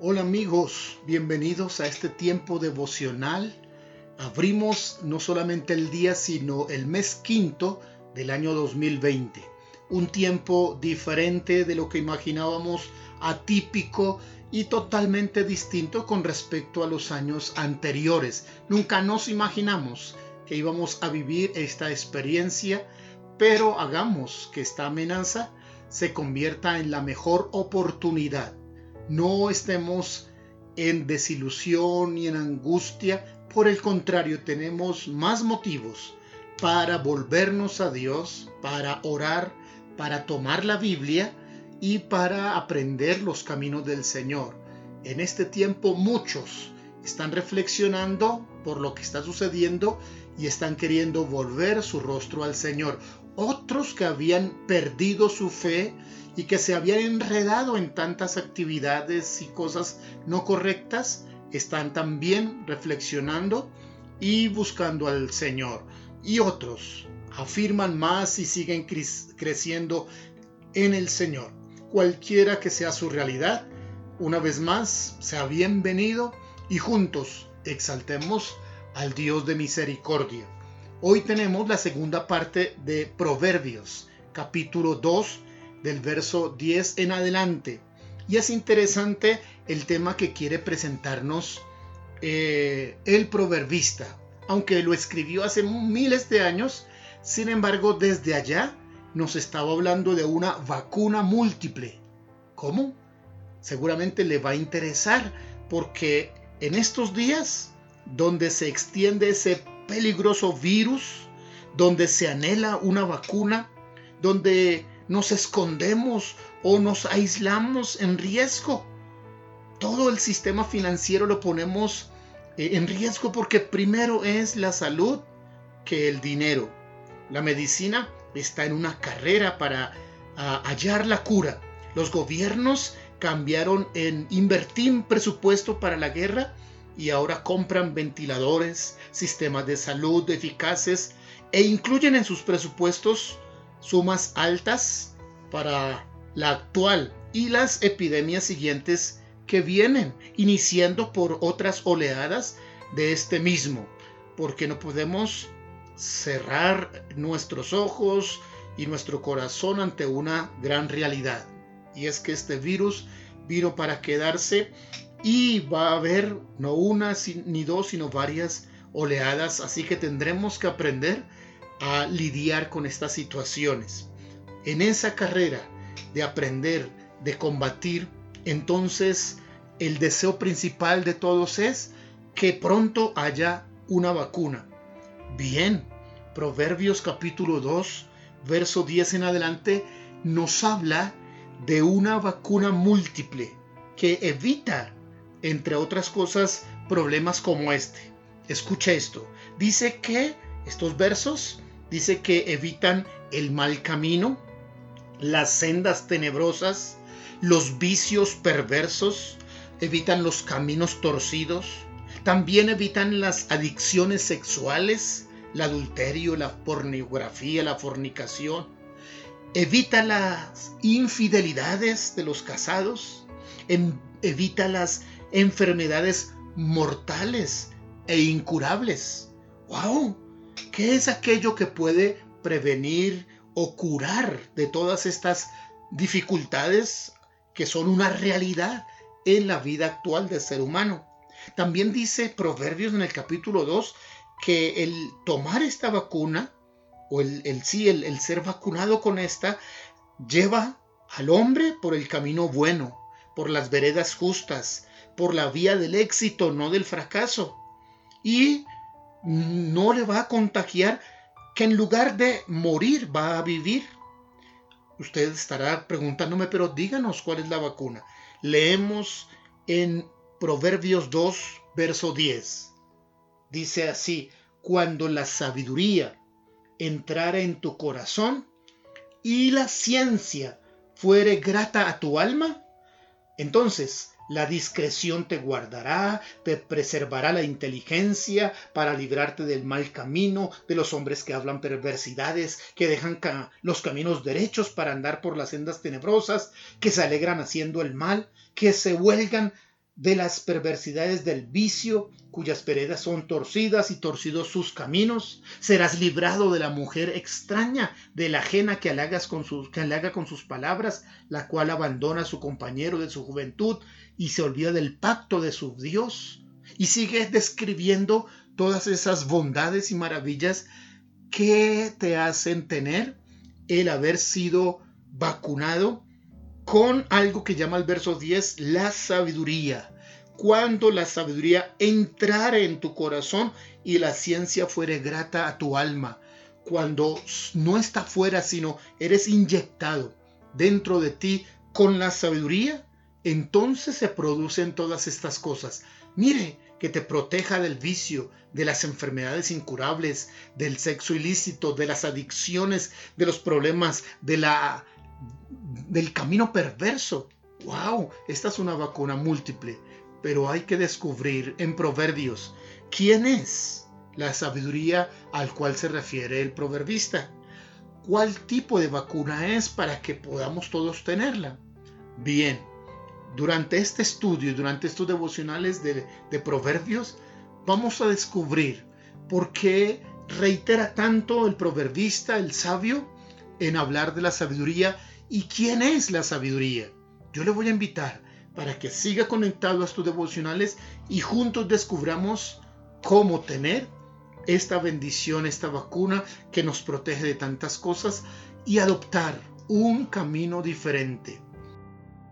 Hola amigos, bienvenidos a este tiempo devocional. Abrimos no solamente el día, sino el mes quinto del año 2020. Un tiempo diferente de lo que imaginábamos, atípico y totalmente distinto con respecto a los años anteriores. Nunca nos imaginamos que íbamos a vivir esta experiencia, pero hagamos que esta amenaza se convierta en la mejor oportunidad. No estemos en desilusión y en angustia, por el contrario, tenemos más motivos para volvernos a Dios, para orar, para tomar la Biblia y para aprender los caminos del Señor. En este tiempo muchos están reflexionando por lo que está sucediendo y están queriendo volver su rostro al Señor. Otros que habían perdido su fe y que se habían enredado en tantas actividades y cosas no correctas, están también reflexionando y buscando al Señor. Y otros afirman más y siguen creciendo en el Señor cualquiera que sea su realidad. Una vez más, sea bienvenido y juntos exaltemos al Dios de misericordia. Hoy tenemos la segunda parte de Proverbios, capítulo 2, del verso 10 en adelante. Y es interesante el tema que quiere presentarnos eh, el proverbista. Aunque lo escribió hace miles de años, sin embargo, desde allá nos estaba hablando de una vacuna múltiple. ¿Cómo? Seguramente le va a interesar porque en estos días donde se extiende ese peligroso virus, donde se anhela una vacuna, donde nos escondemos o nos aislamos en riesgo. Todo el sistema financiero lo ponemos eh, en riesgo porque primero es la salud que el dinero. La medicina está en una carrera para hallar la cura. Los gobiernos cambiaron en invertir presupuesto para la guerra y ahora compran ventiladores, sistemas de salud eficaces e incluyen en sus presupuestos sumas altas para la actual y las epidemias siguientes que vienen, iniciando por otras oleadas de este mismo, porque no podemos cerrar nuestros ojos y nuestro corazón ante una gran realidad. Y es que este virus vino para quedarse y va a haber no una ni dos, sino varias oleadas. Así que tendremos que aprender a lidiar con estas situaciones. En esa carrera de aprender, de combatir, entonces el deseo principal de todos es que pronto haya una vacuna Bien, Proverbios capítulo 2, verso 10 en adelante, nos habla de una vacuna múltiple que evita, entre otras cosas, problemas como este. Escucha esto. Dice que, estos versos, dice que evitan el mal camino, las sendas tenebrosas, los vicios perversos, evitan los caminos torcidos, también evitan las adicciones sexuales, el adulterio, la pornografía, la fornicación. Evita las infidelidades de los casados. Em, evita las enfermedades mortales e incurables. ¡Wow! ¿Qué es aquello que puede prevenir o curar de todas estas dificultades que son una realidad en la vida actual del ser humano? También dice Proverbios en el capítulo 2 que el tomar esta vacuna, o el, sí, el, el ser vacunado con esta, lleva al hombre por el camino bueno, por las veredas justas, por la vía del éxito, no del fracaso. Y no le va a contagiar que en lugar de morir va a vivir. Usted estará preguntándome, pero díganos cuál es la vacuna. Leemos en Proverbios 2, verso 10. Dice así, cuando la sabiduría entrara en tu corazón y la ciencia fuere grata a tu alma, entonces la discreción te guardará, te preservará la inteligencia para librarte del mal camino, de los hombres que hablan perversidades, que dejan los caminos derechos para andar por las sendas tenebrosas, que se alegran haciendo el mal, que se huelgan de las perversidades del vicio, cuyas veredas son torcidas y torcidos sus caminos. Serás librado de la mujer extraña, de la ajena que, con sus, que halaga con sus palabras, la cual abandona a su compañero de su juventud y se olvida del pacto de su Dios. Y sigue describiendo todas esas bondades y maravillas que te hacen tener el haber sido vacunado con algo que llama el verso 10 la sabiduría. Cuando la sabiduría entrare en tu corazón y la ciencia fuere grata a tu alma. Cuando no está fuera, sino eres inyectado dentro de ti con la sabiduría, entonces se producen todas estas cosas. Mire, que te proteja del vicio, de las enfermedades incurables, del sexo ilícito, de las adicciones, de los problemas, de la del camino perverso. ¡Wow! Esta es una vacuna múltiple, pero hay que descubrir en Proverbios quién es la sabiduría al cual se refiere el proverbista. ¿Cuál tipo de vacuna es para que podamos todos tenerla? Bien, durante este estudio y durante estos devocionales de, Proverbios, vamos a descubrir por qué reitera tanto el proverbista, el sabio, en hablar de la sabiduría ¿Y quién es la sabiduría? Yo le voy a invitar para que siga conectado a estos devocionales y juntos descubramos cómo tener esta bendición, esta vacuna que nos protege de tantas cosas y adoptar un camino diferente.